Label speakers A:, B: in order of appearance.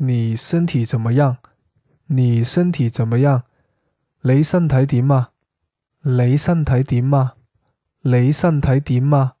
A: 你身体怎么样？你身体怎么样？你身体点啊你身体点啊你身体点啊